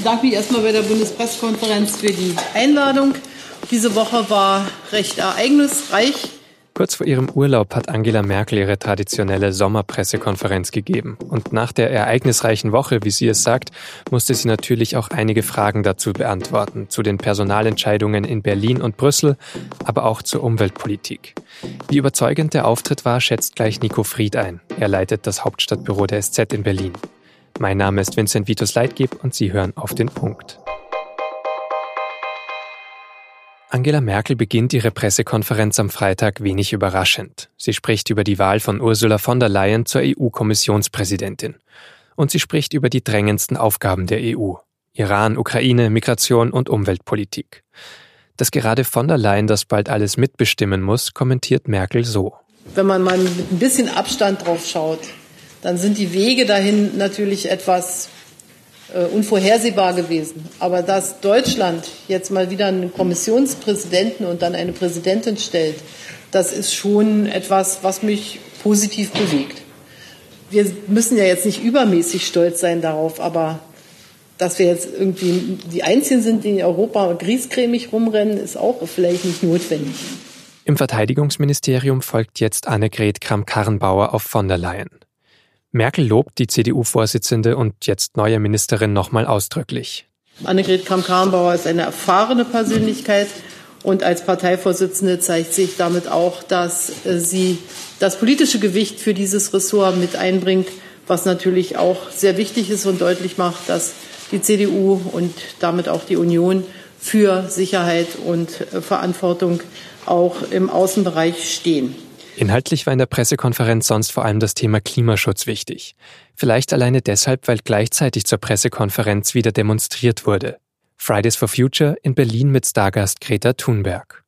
bedanke mich erstmal bei der Bundespressekonferenz für die Einladung. Diese Woche war recht ereignisreich. Kurz vor ihrem Urlaub hat Angela Merkel ihre traditionelle Sommerpressekonferenz gegeben. Und nach der ereignisreichen Woche, wie sie es sagt, musste sie natürlich auch einige Fragen dazu beantworten, zu den Personalentscheidungen in Berlin und Brüssel, aber auch zur Umweltpolitik. Wie überzeugend der Auftritt war, schätzt gleich Nico Fried ein. Er leitet das Hauptstadtbüro der SZ in Berlin. Mein Name ist Vincent Vitus Leitgeb und Sie hören auf den Punkt. Angela Merkel beginnt ihre Pressekonferenz am Freitag wenig überraschend. Sie spricht über die Wahl von Ursula von der Leyen zur EU-Kommissionspräsidentin. Und sie spricht über die drängendsten Aufgaben der EU. Iran, Ukraine, Migration und Umweltpolitik. Dass gerade von der Leyen das bald alles mitbestimmen muss, kommentiert Merkel so. Wenn man mal mit ein bisschen Abstand drauf schaut, dann sind die Wege dahin natürlich etwas äh, unvorhersehbar gewesen. Aber dass Deutschland jetzt mal wieder einen Kommissionspräsidenten und dann eine Präsidentin stellt, das ist schon etwas, was mich positiv bewegt. Wir müssen ja jetzt nicht übermäßig stolz sein darauf, aber dass wir jetzt irgendwie die Einzigen sind, die in Europa griescremig rumrennen, ist auch vielleicht nicht notwendig. Im Verteidigungsministerium folgt jetzt Annegret Kramp-Karrenbauer auf von der Leyen. Merkel lobt die CDU-Vorsitzende und jetzt neue Ministerin nochmal ausdrücklich. Annegret Kramp-Karrenbauer ist eine erfahrene Persönlichkeit und als Parteivorsitzende zeigt sich damit auch, dass sie das politische Gewicht für dieses Ressort mit einbringt, was natürlich auch sehr wichtig ist und deutlich macht, dass die CDU und damit auch die Union für Sicherheit und Verantwortung auch im Außenbereich stehen. Inhaltlich war in der Pressekonferenz sonst vor allem das Thema Klimaschutz wichtig. Vielleicht alleine deshalb, weil gleichzeitig zur Pressekonferenz wieder demonstriert wurde. Fridays for Future in Berlin mit Stargast Greta Thunberg.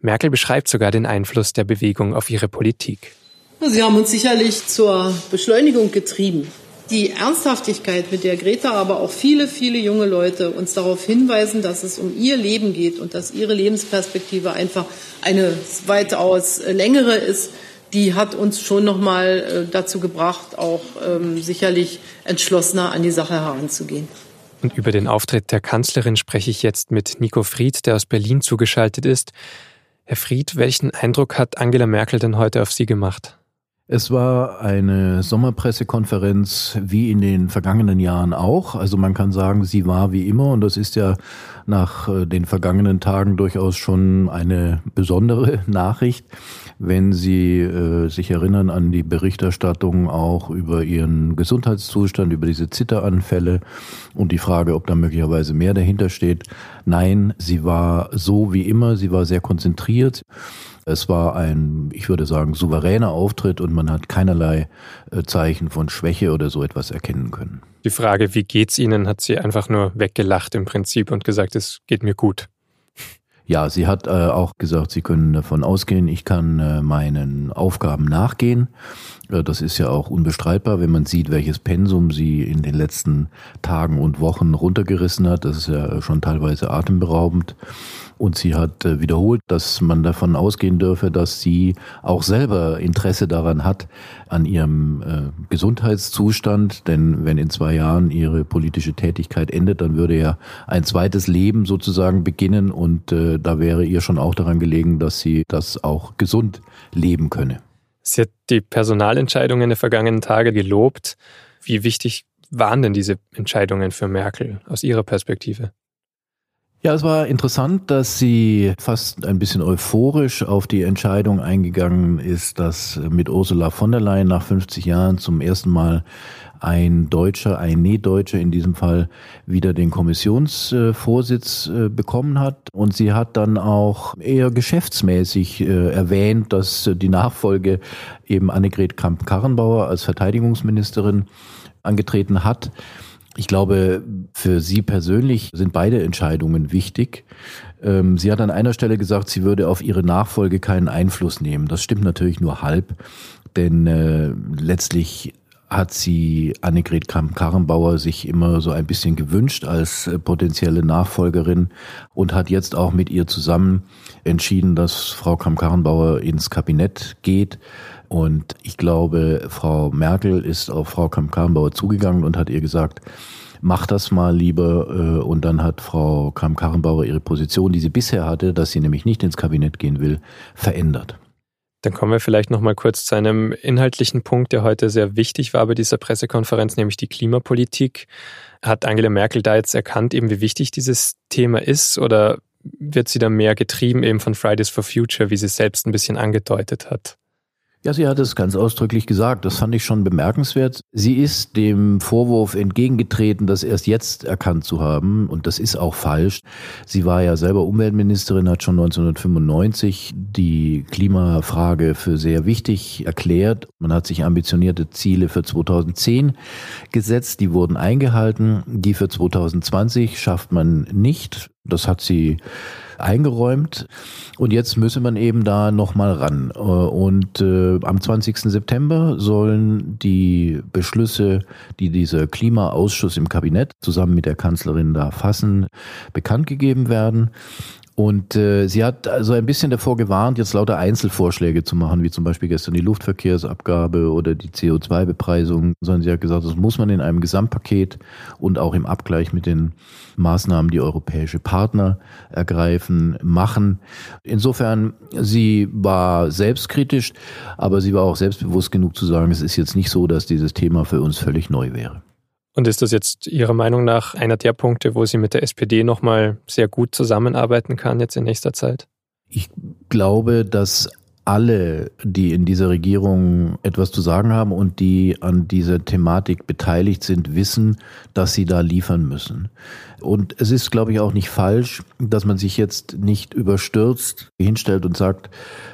Merkel beschreibt sogar den Einfluss der Bewegung auf ihre Politik. Sie haben uns sicherlich zur Beschleunigung getrieben die Ernsthaftigkeit, mit der Greta, aber auch viele, viele junge Leute uns darauf hinweisen, dass es um ihr Leben geht und dass ihre Lebensperspektive einfach eine weitaus längere ist, die hat uns schon noch mal äh, dazu gebracht, auch ähm, sicherlich entschlossener an die Sache heranzugehen. Und über den Auftritt der Kanzlerin spreche ich jetzt mit Nico Fried, der aus Berlin zugeschaltet ist. Herr Fried, welchen Eindruck hat Angela Merkel denn heute auf Sie gemacht? Es war eine Sommerpressekonferenz wie in den vergangenen Jahren auch. Also man kann sagen, sie war wie immer und das ist ja nach äh, den vergangenen Tagen durchaus schon eine besondere Nachricht, wenn Sie äh, sich erinnern an die Berichterstattung auch über Ihren Gesundheitszustand, über diese Zitteranfälle und die Frage, ob da möglicherweise mehr dahinter steht. Nein, sie war so wie immer, sie war sehr konzentriert. Es war ein, ich würde sagen, souveräner Auftritt und man hat keinerlei äh, Zeichen von Schwäche oder so etwas erkennen können. Die Frage, wie geht's Ihnen, hat sie einfach nur weggelacht im Prinzip und gesagt, es geht mir gut. Ja, sie hat äh, auch gesagt, sie können davon ausgehen, ich kann äh, meinen Aufgaben nachgehen. Äh, das ist ja auch unbestreitbar, wenn man sieht, welches Pensum sie in den letzten Tagen und Wochen runtergerissen hat. Das ist ja schon teilweise atemberaubend. Und sie hat äh, wiederholt, dass man davon ausgehen dürfe, dass sie auch selber Interesse daran hat, an ihrem äh, Gesundheitszustand. Denn wenn in zwei Jahren ihre politische Tätigkeit endet, dann würde ja ein zweites Leben sozusagen beginnen. Und da wäre ihr schon auch daran gelegen, dass sie das auch gesund leben könne. Sie hat die Personalentscheidungen der vergangenen Tage gelobt. Wie wichtig waren denn diese Entscheidungen für Merkel aus Ihrer Perspektive? Ja, es war interessant, dass sie fast ein bisschen euphorisch auf die Entscheidung eingegangen ist, dass mit Ursula von der Leyen nach 50 Jahren zum ersten Mal ein Deutscher, ein Nee-Deutscher in diesem Fall wieder den Kommissionsvorsitz äh, bekommen hat. Und sie hat dann auch eher geschäftsmäßig äh, erwähnt, dass die Nachfolge eben Annegret Kramp-Karrenbauer als Verteidigungsministerin angetreten hat. Ich glaube, für Sie persönlich sind beide Entscheidungen wichtig. Ähm, sie hat an einer Stelle gesagt, sie würde auf ihre Nachfolge keinen Einfluss nehmen. Das stimmt natürlich nur halb, denn äh, letztlich hat sie Annegret Kramp-Karrenbauer sich immer so ein bisschen gewünscht als äh, potenzielle Nachfolgerin und hat jetzt auch mit ihr zusammen entschieden, dass Frau Kramp-Karrenbauer ins Kabinett geht. Und ich glaube, Frau Merkel ist auf Frau Kamm-Karrenbauer zugegangen und hat ihr gesagt, mach das mal lieber. Äh, und dann hat Frau Kamm-Karrenbauer ihre Position, die sie bisher hatte, dass sie nämlich nicht ins Kabinett gehen will, verändert. Dann kommen wir vielleicht noch mal kurz zu einem inhaltlichen Punkt, der heute sehr wichtig war bei dieser Pressekonferenz, nämlich die Klimapolitik. Hat Angela Merkel da jetzt erkannt, eben wie wichtig dieses Thema ist oder wird sie da mehr getrieben eben von Fridays for Future, wie sie selbst ein bisschen angedeutet hat? Ja, sie hat es ganz ausdrücklich gesagt. Das fand ich schon bemerkenswert. Sie ist dem Vorwurf entgegengetreten, das erst jetzt erkannt zu haben. Und das ist auch falsch. Sie war ja selber Umweltministerin, hat schon 1995 die Klimafrage für sehr wichtig erklärt. Man hat sich ambitionierte Ziele für 2010 gesetzt. Die wurden eingehalten. Die für 2020 schafft man nicht. Das hat sie eingeräumt. Und jetzt müsse man eben da nochmal ran. Äh, und äh, am 20. September sollen die Beschlüsse, die dieser Klimaausschuss im Kabinett zusammen mit der Kanzlerin da fassen, bekannt gegeben werden. Und äh, sie hat also ein bisschen davor gewarnt, jetzt lauter Einzelvorschläge zu machen, wie zum Beispiel gestern die Luftverkehrsabgabe oder die CO2-Bepreisung, sondern sie hat gesagt, das muss man in einem Gesamtpaket und auch im Abgleich mit den Maßnahmen, die europäische Partner ergreifen, machen. Insofern, sie war selbstkritisch, aber sie war auch selbstbewusst genug zu sagen, es ist jetzt nicht so, dass dieses Thema für uns völlig neu wäre. Und ist das jetzt Ihrer Meinung nach einer der Punkte, wo sie mit der SPD nochmal sehr gut zusammenarbeiten kann jetzt in nächster Zeit? Ich glaube, dass alle, die in dieser Regierung etwas zu sagen haben und die an dieser Thematik beteiligt sind, wissen, dass sie da liefern müssen. Und es ist, glaube ich, auch nicht falsch, dass man sich jetzt nicht überstürzt hinstellt und sagt,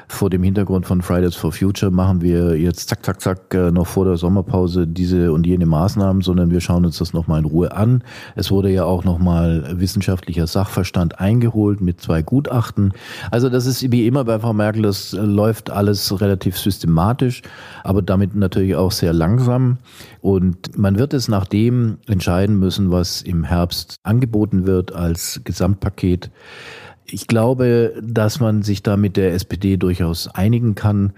vor dem Hintergrund von Fridays for Future machen wir jetzt zack, zack, zack äh, noch vor der Sommerpause diese und jene Maßnahmen, sondern wir schauen uns das nochmal in Ruhe an. Es wurde ja auch nochmal wissenschaftlicher Sachverstand eingeholt mit zwei Gutachten. Also das ist wie immer bei Frau Merkel, das läuft alles relativ systematisch, aber damit natürlich auch sehr langsam. Und man wird es nach dem entscheiden müssen, was im Herbst angeboten wird als Gesamtpaket. Ich glaube, dass man sich da mit der SPD durchaus einigen kann.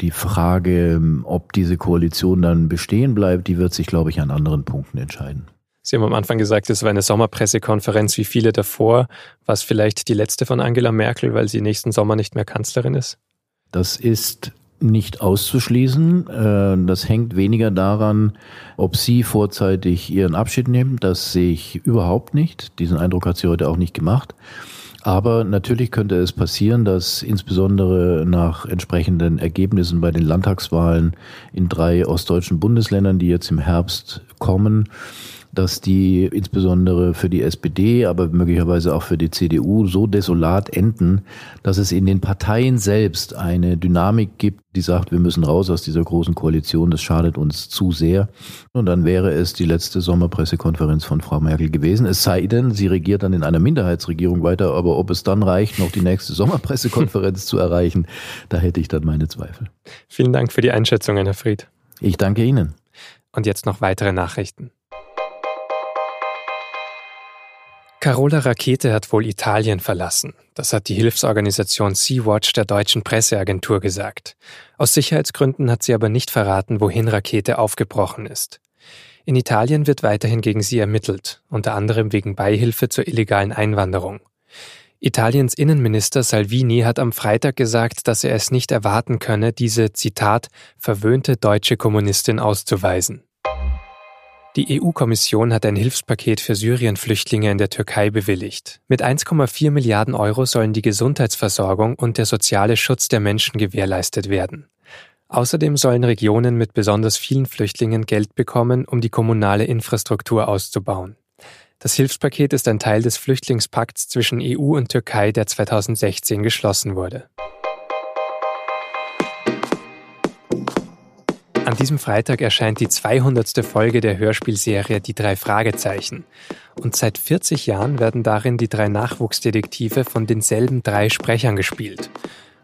Die Frage, ob diese Koalition dann bestehen bleibt, die wird sich, glaube ich, an anderen Punkten entscheiden. Sie haben am Anfang gesagt, es war eine Sommerpressekonferenz wie viele davor. War es vielleicht die letzte von Angela Merkel, weil sie nächsten Sommer nicht mehr Kanzlerin ist? Das ist nicht auszuschließen. Äh, das hängt weniger daran, ob sie vorzeitig ihren Abschied nimmt. Das sehe ich überhaupt nicht. Diesen Eindruck hat sie heute auch nicht gemacht. Aber natürlich könnte es passieren, dass insbesondere nach entsprechenden Ergebnissen bei den Landtagswahlen in drei ostdeutschen Bundesländern, die jetzt im Herbst kommen, dass die insbesondere für die SPD, aber möglicherweise auch für die CDU so desolat enden, dass es in den Parteien selbst eine Dynamik gibt, die sagt, wir müssen raus aus dieser großen Koalition, das schadet uns zu sehr. Und dann wäre es die letzte Sommerpressekonferenz von Frau Merkel gewesen. Es sei denn, sie regiert dann in einer Minderheitsregierung weiter, aber ob es dann reicht, noch die nächste Sommerpressekonferenz zu erreichen, da hätte ich dann meine Zweifel. Vielen Dank für die Einschätzungen, Herr Fried. Ich danke Ihnen. Und jetzt noch weitere Nachrichten. Carola Rakete hat wohl Italien verlassen. Das hat die Hilfsorganisation Sea-Watch der deutschen Presseagentur gesagt. Aus Sicherheitsgründen hat sie aber nicht verraten, wohin Rakete aufgebrochen ist. In Italien wird weiterhin gegen sie ermittelt, unter anderem wegen Beihilfe zur illegalen Einwanderung. Italiens Innenminister Salvini hat am Freitag gesagt, dass er es nicht erwarten könne, diese Zitat verwöhnte deutsche Kommunistin auszuweisen. Die EU-Kommission hat ein Hilfspaket für Syrien-Flüchtlinge in der Türkei bewilligt. Mit 1,4 Milliarden Euro sollen die Gesundheitsversorgung und der soziale Schutz der Menschen gewährleistet werden. Außerdem sollen Regionen mit besonders vielen Flüchtlingen Geld bekommen, um die kommunale Infrastruktur auszubauen. Das Hilfspaket ist ein Teil des Flüchtlingspakts zwischen EU und Türkei, der 2016 geschlossen wurde. An diesem Freitag erscheint die 200. Folge der Hörspielserie Die drei Fragezeichen. Und seit 40 Jahren werden darin die drei Nachwuchsdetektive von denselben drei Sprechern gespielt.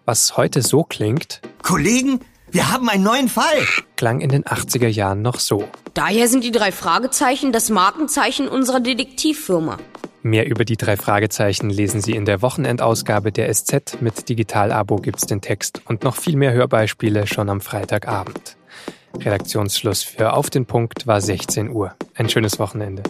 Was heute so klingt. Kollegen, wir haben einen neuen Fall! klang in den 80er Jahren noch so. Daher sind die drei Fragezeichen das Markenzeichen unserer Detektivfirma. Mehr über die drei Fragezeichen lesen Sie in der Wochenendausgabe der SZ. Mit Digital-Abo gibt's den Text und noch viel mehr Hörbeispiele schon am Freitagabend. Redaktionsschluss für Auf den Punkt war 16 Uhr. Ein schönes Wochenende.